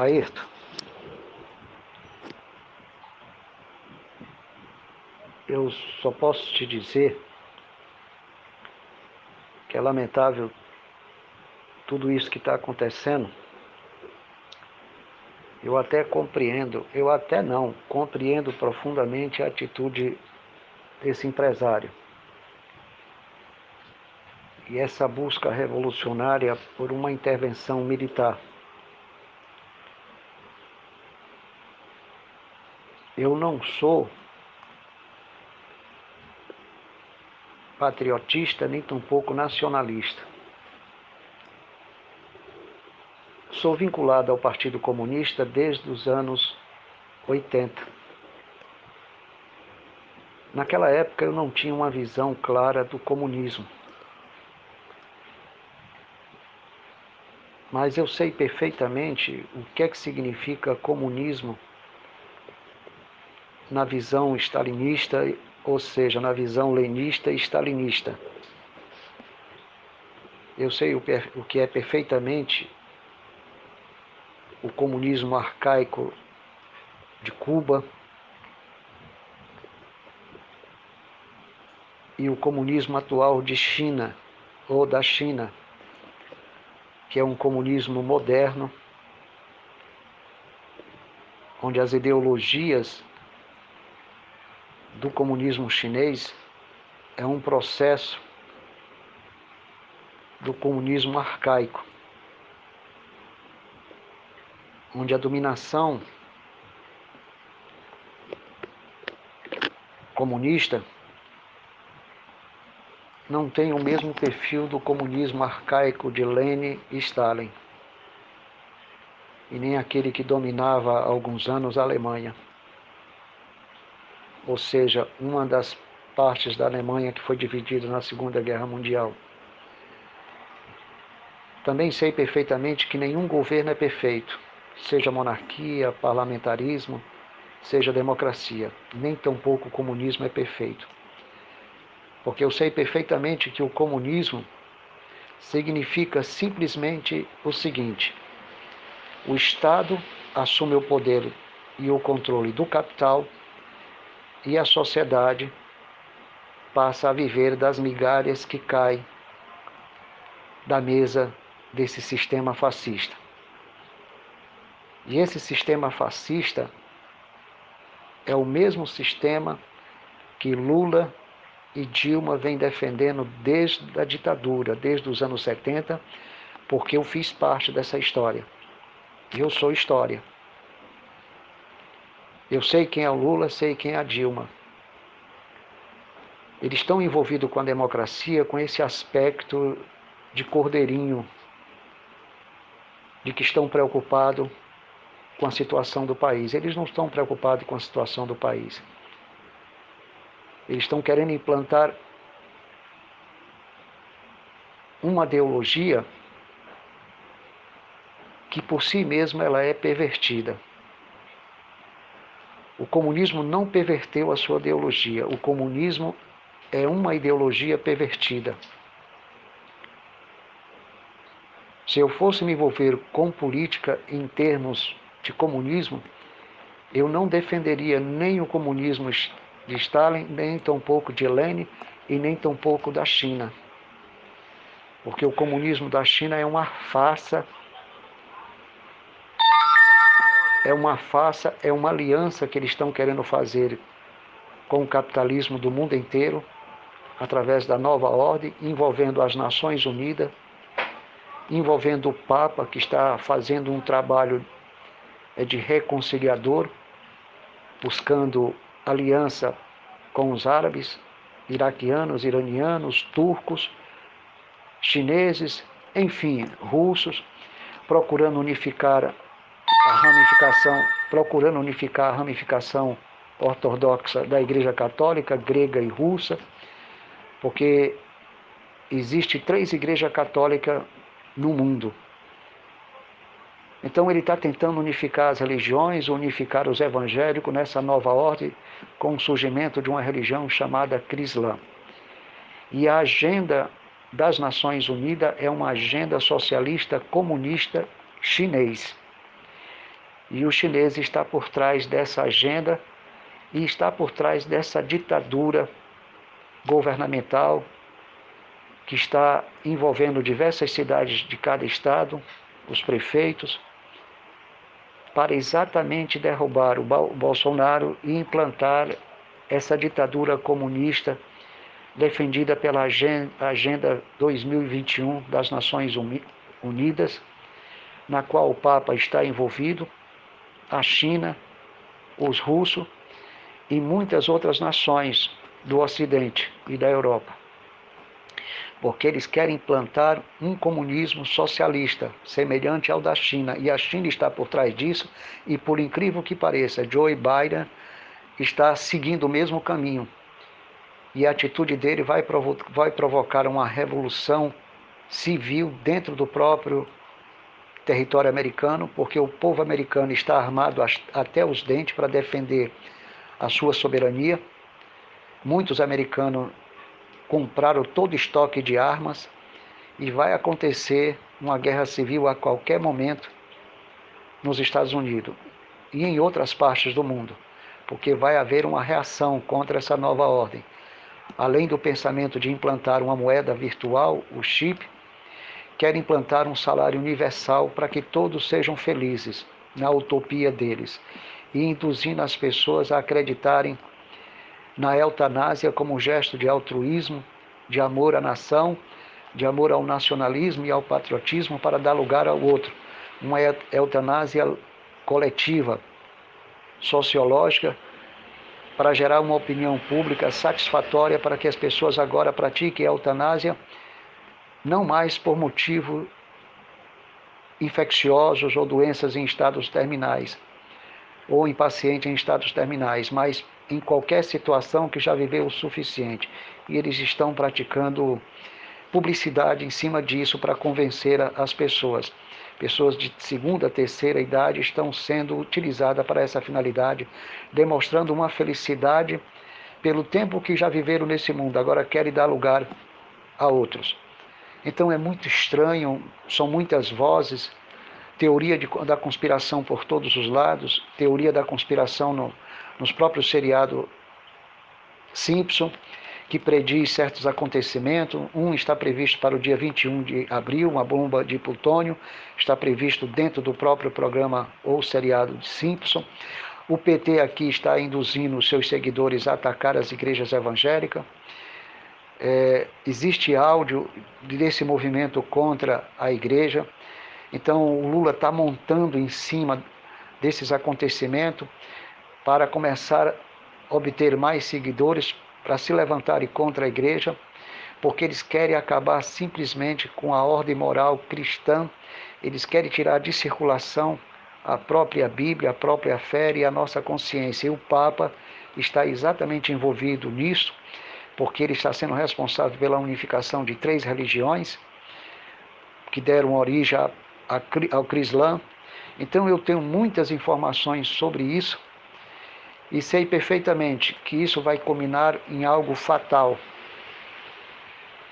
Ayrton, eu só posso te dizer que é lamentável tudo isso que está acontecendo. Eu até compreendo, eu até não, compreendo profundamente a atitude desse empresário. E essa busca revolucionária por uma intervenção militar. Eu não sou patriotista nem tampouco nacionalista. Sou vinculado ao Partido Comunista desde os anos 80. Naquela época eu não tinha uma visão clara do comunismo. Mas eu sei perfeitamente o que é que significa comunismo na visão stalinista, ou seja, na visão lenista e stalinista. Eu sei o, o que é perfeitamente o comunismo arcaico de Cuba e o comunismo atual de China ou da China, que é um comunismo moderno, onde as ideologias do comunismo chinês é um processo do comunismo arcaico, onde a dominação comunista não tem o mesmo perfil do comunismo arcaico de Lenin e Stalin, e nem aquele que dominava há alguns anos a Alemanha ou seja, uma das partes da Alemanha que foi dividida na Segunda Guerra Mundial. Também sei perfeitamente que nenhum governo é perfeito, seja monarquia, parlamentarismo, seja democracia, nem tampouco o comunismo é perfeito. Porque eu sei perfeitamente que o comunismo significa simplesmente o seguinte: o Estado assume o poder e o controle do capital e a sociedade passa a viver das migalhas que caem da mesa desse sistema fascista. E esse sistema fascista é o mesmo sistema que Lula e Dilma vêm defendendo desde a ditadura, desde os anos 70, porque eu fiz parte dessa história. Eu sou história. Eu sei quem é o Lula, sei quem é a Dilma. Eles estão envolvidos com a democracia com esse aspecto de cordeirinho, de que estão preocupados com a situação do país. Eles não estão preocupados com a situação do país. Eles estão querendo implantar uma ideologia que por si mesma ela é pervertida. O comunismo não perverteu a sua ideologia. O comunismo é uma ideologia pervertida. Se eu fosse me envolver com política em termos de comunismo, eu não defenderia nem o comunismo de Stalin, nem tampouco de Lenin e nem tampouco da China. Porque o comunismo da China é uma farsa é uma farsa, é uma aliança que eles estão querendo fazer com o capitalismo do mundo inteiro, através da nova ordem, envolvendo as Nações Unidas, envolvendo o Papa, que está fazendo um trabalho é, de reconciliador, buscando aliança com os árabes, iraquianos, iranianos, turcos, chineses, enfim, russos, procurando unificar a ramificação, procurando unificar a ramificação ortodoxa da Igreja Católica, grega e russa, porque existe três igrejas católicas no mundo. Então ele está tentando unificar as religiões, unificar os evangélicos nessa nova ordem, com o surgimento de uma religião chamada Crislã. E a agenda das Nações Unidas é uma agenda socialista comunista chinês. E o chinês está por trás dessa agenda e está por trás dessa ditadura governamental que está envolvendo diversas cidades de cada estado, os prefeitos, para exatamente derrubar o Bolsonaro e implantar essa ditadura comunista defendida pela Agenda 2021 das Nações Unidas, na qual o Papa está envolvido, a China, os russos e muitas outras nações do Ocidente e da Europa. Porque eles querem implantar um comunismo socialista, semelhante ao da China, e a China está por trás disso, e por incrível que pareça, Joe Biden está seguindo o mesmo caminho. E a atitude dele vai, vai provocar uma revolução civil dentro do próprio território americano, porque o povo americano está armado até os dentes para defender a sua soberania. Muitos americanos compraram todo o estoque de armas e vai acontecer uma guerra civil a qualquer momento nos Estados Unidos e em outras partes do mundo porque vai haver uma reação contra essa nova ordem. Além do pensamento de implantar uma moeda virtual, o chip, quer implantar um salário universal para que todos sejam felizes na utopia deles e induzindo as pessoas a acreditarem na eutanásia como um gesto de altruísmo, de amor à nação, de amor ao nacionalismo e ao patriotismo para dar lugar ao outro. Uma eutanásia coletiva, sociológica para gerar uma opinião pública satisfatória para que as pessoas agora pratiquem a eutanásia, não mais por motivo infecciosos ou doenças em estados terminais, ou em paciente em estados terminais, mas em qualquer situação que já viveu o suficiente. E eles estão praticando publicidade em cima disso para convencer as pessoas pessoas de segunda, terceira idade estão sendo utilizadas para essa finalidade, demonstrando uma felicidade pelo tempo que já viveram nesse mundo, agora querem dar lugar a outros. Então é muito estranho, são muitas vozes, teoria de, da conspiração por todos os lados, teoria da conspiração no, nos próprios seriados Simpson, que prediz certos acontecimentos. Um está previsto para o dia 21 de abril, uma bomba de plutônio, está previsto dentro do próprio programa ou seriado de Simpson. O PT aqui está induzindo seus seguidores a atacar as igrejas evangélicas. É, existe áudio desse movimento contra a igreja. Então, o Lula está montando em cima desses acontecimentos para começar a obter mais seguidores para se levantarem contra a igreja, porque eles querem acabar simplesmente com a ordem moral cristã, eles querem tirar de circulação a própria Bíblia, a própria fé e a nossa consciência. E o Papa está exatamente envolvido nisso, porque ele está sendo responsável pela unificação de três religiões que deram origem ao Crislã. Então eu tenho muitas informações sobre isso e sei perfeitamente que isso vai culminar em algo fatal.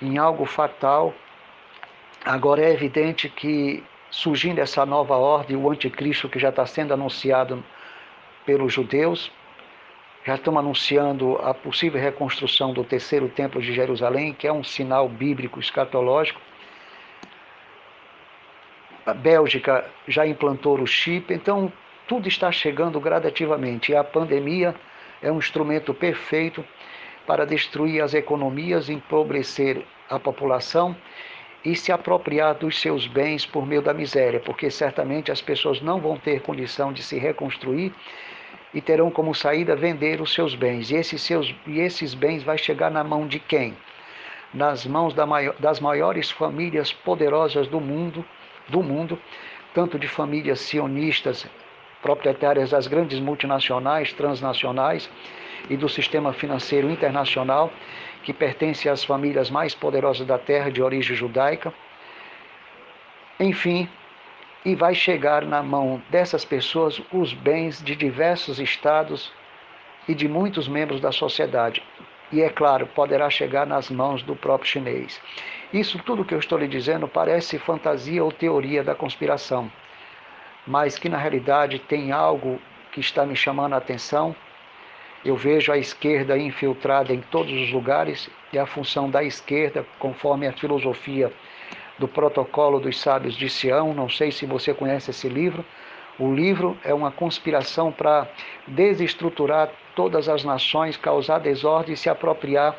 Em algo fatal. Agora é evidente que surgindo essa nova ordem, o anticristo que já está sendo anunciado pelos judeus, já estão anunciando a possível reconstrução do terceiro templo de Jerusalém, que é um sinal bíblico escatológico. A Bélgica já implantou o chip, então tudo está chegando gradativamente e a pandemia é um instrumento perfeito para destruir as economias, empobrecer a população e se apropriar dos seus bens por meio da miséria, porque certamente as pessoas não vão ter condição de se reconstruir e terão como saída vender os seus bens. E esses, seus, e esses bens vai chegar na mão de quem? Nas mãos da maior, das maiores famílias poderosas do mundo, do mundo, tanto de famílias sionistas proprietárias das grandes multinacionais, transnacionais e do sistema financeiro internacional, que pertence às famílias mais poderosas da terra de origem judaica. Enfim, e vai chegar na mão dessas pessoas os bens de diversos estados e de muitos membros da sociedade. E é claro, poderá chegar nas mãos do próprio chinês. Isso tudo que eu estou lhe dizendo parece fantasia ou teoria da conspiração mas que na realidade tem algo que está me chamando a atenção. Eu vejo a esquerda infiltrada em todos os lugares e a função da esquerda, conforme a filosofia do Protocolo dos Sábios de Sião. Não sei se você conhece esse livro. O livro é uma conspiração para desestruturar todas as nações, causar desordem e se apropriar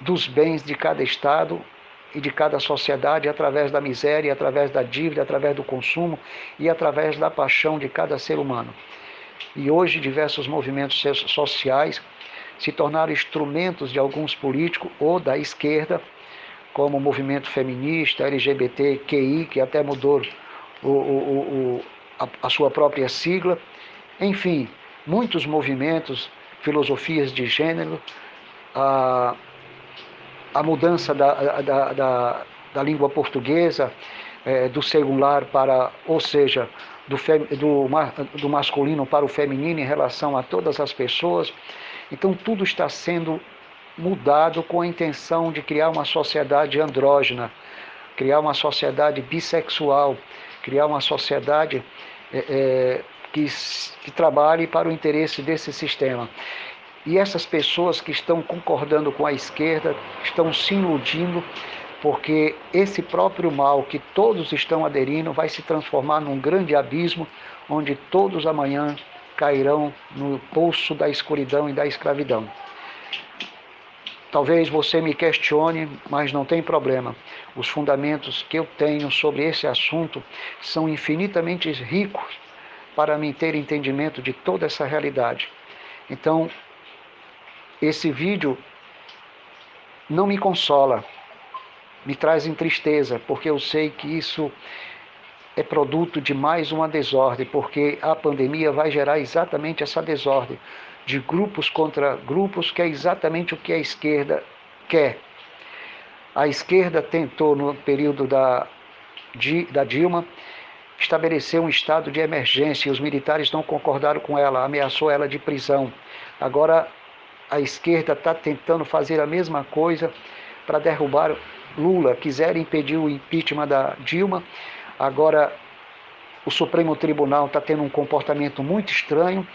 dos bens de cada Estado e de cada sociedade através da miséria, através da dívida, através do consumo e através da paixão de cada ser humano. E hoje diversos movimentos sociais se tornaram instrumentos de alguns políticos ou da esquerda, como o movimento feminista, LGBTQI, que até mudou o, o, o, a, a sua própria sigla. Enfim, muitos movimentos, filosofias de gênero, a, a mudança da, da, da, da língua portuguesa, é, do singular para, ou seja, do, fem, do, do masculino para o feminino em relação a todas as pessoas. Então, tudo está sendo mudado com a intenção de criar uma sociedade andrógena, criar uma sociedade bissexual, criar uma sociedade é, é, que, que trabalhe para o interesse desse sistema. E essas pessoas que estão concordando com a esquerda estão se iludindo, porque esse próprio mal que todos estão aderindo vai se transformar num grande abismo, onde todos amanhã cairão no poço da escuridão e da escravidão. Talvez você me questione, mas não tem problema. Os fundamentos que eu tenho sobre esse assunto são infinitamente ricos para mim ter entendimento de toda essa realidade. Então, esse vídeo não me consola, me traz em tristeza, porque eu sei que isso é produto de mais uma desordem, porque a pandemia vai gerar exatamente essa desordem de grupos contra grupos, que é exatamente o que a esquerda quer. A esquerda tentou, no período da, da Dilma, estabelecer um estado de emergência e os militares não concordaram com ela, ameaçou ela de prisão. Agora a esquerda está tentando fazer a mesma coisa para derrubar Lula, quiseram impedir o impeachment da Dilma. Agora o Supremo Tribunal está tendo um comportamento muito estranho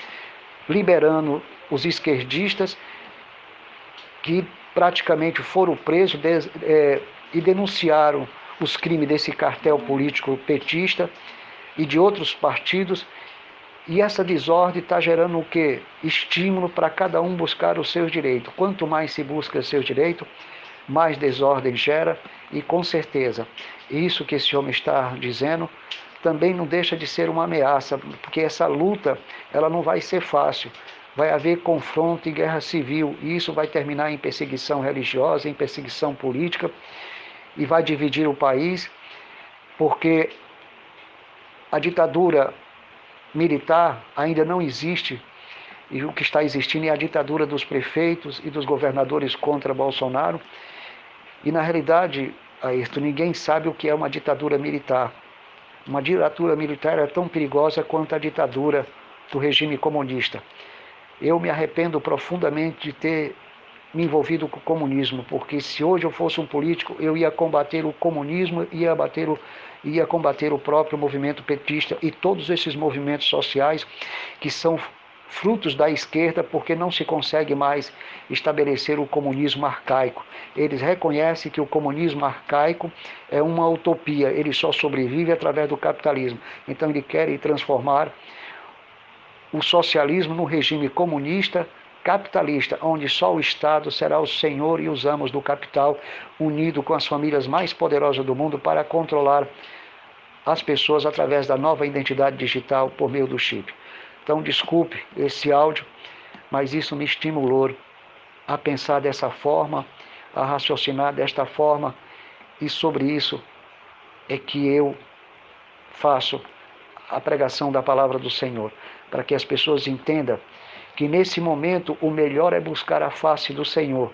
liberando os esquerdistas que praticamente foram presos é, e denunciaram os crimes desse cartel político petista e de outros partidos. E essa desordem está gerando o que? Estímulo para cada um buscar os seus direitos. Quanto mais se busca os seus direitos, mais desordem gera e com certeza isso que esse homem está dizendo também não deixa de ser uma ameaça, porque essa luta ela não vai ser fácil. Vai haver confronto e guerra civil, e isso vai terminar em perseguição religiosa, em perseguição política, e vai dividir o país, porque a ditadura militar ainda não existe, e o que está existindo é a ditadura dos prefeitos e dos governadores contra Bolsonaro. E na realidade, Ayrton, ninguém sabe o que é uma ditadura militar. Uma ditadura militar é tão perigosa quanto a ditadura do regime comunista. Eu me arrependo profundamente de ter me envolvido com o comunismo, porque se hoje eu fosse um político, eu ia combater o comunismo, ia, o, ia combater o próprio movimento petista e todos esses movimentos sociais que são frutos da esquerda, porque não se consegue mais estabelecer o comunismo arcaico. Eles reconhecem que o comunismo arcaico é uma utopia, ele só sobrevive através do capitalismo. Então, eles querem transformar o socialismo num regime comunista capitalista, onde só o Estado será o senhor e os amos do capital, unido com as famílias mais poderosas do mundo para controlar as pessoas através da nova identidade digital por meio do chip. Então, desculpe esse áudio, mas isso me estimulou a pensar dessa forma, a raciocinar desta forma, e sobre isso é que eu faço a pregação da palavra do Senhor, para que as pessoas entendam que nesse momento o melhor é buscar a face do Senhor.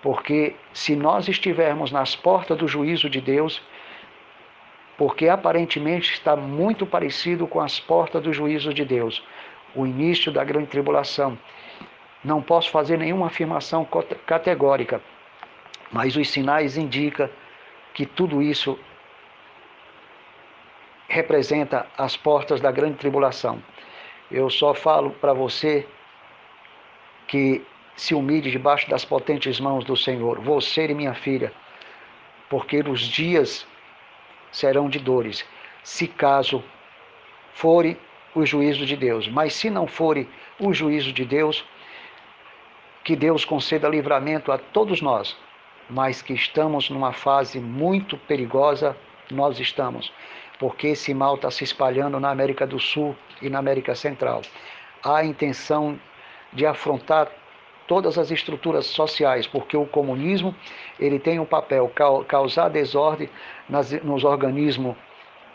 Porque se nós estivermos nas portas do juízo de Deus, porque aparentemente está muito parecido com as portas do juízo de Deus, o início da grande tribulação. Não posso fazer nenhuma afirmação categórica, mas os sinais indicam que tudo isso representa as portas da grande tribulação. Eu só falo para você que se humilhe debaixo das potentes mãos do Senhor, você e minha filha, porque os dias serão de dores, se caso fore o juízo de Deus. Mas se não fore o juízo de Deus, que Deus conceda livramento a todos nós, mas que estamos numa fase muito perigosa, nós estamos, porque esse mal está se espalhando na América do Sul e na América Central. Há a intenção de afrontar todas as estruturas sociais, porque o comunismo ele tem um papel causar desordem nas, nos organismos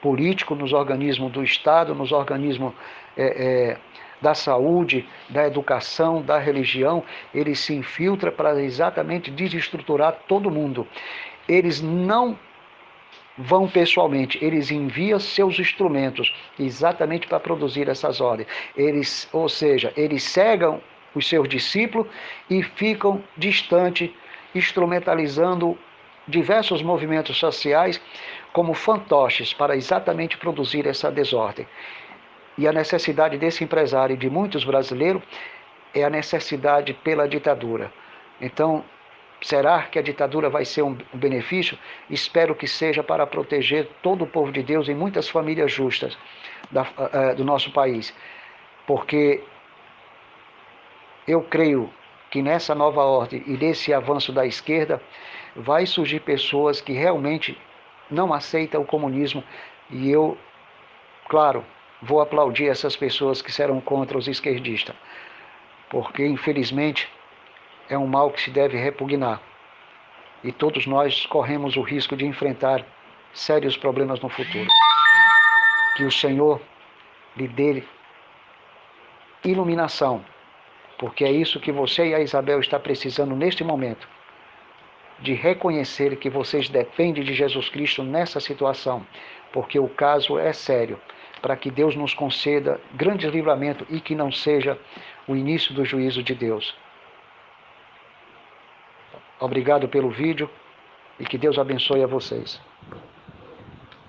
políticos, nos organismos do Estado, nos organismos é, é, da saúde, da educação, da religião, ele se infiltra para exatamente desestruturar todo mundo. Eles não vão pessoalmente, eles enviam seus instrumentos exatamente para produzir essas ordens. Eles, ou seja, eles cegam os seus discípulos e ficam distantes, instrumentalizando diversos movimentos sociais como fantoches para exatamente produzir essa desordem. E a necessidade desse empresário e de muitos brasileiros é a necessidade pela ditadura. Então, será que a ditadura vai ser um benefício? Espero que seja para proteger todo o povo de Deus e muitas famílias justas da, uh, do nosso país. Porque eu creio que nessa nova ordem e nesse avanço da esquerda vai surgir pessoas que realmente não aceitam o comunismo e eu, claro, vou aplaudir essas pessoas que serão contra os esquerdistas, porque infelizmente é um mal que se deve repugnar e todos nós corremos o risco de enfrentar sérios problemas no futuro. Que o Senhor lhe dê iluminação, porque é isso que você e a Isabel está precisando neste momento, de reconhecer que vocês dependem de Jesus Cristo nessa situação, porque o caso é sério para que Deus nos conceda grande livramento e que não seja o início do juízo de Deus. Obrigado pelo vídeo e que Deus abençoe a vocês.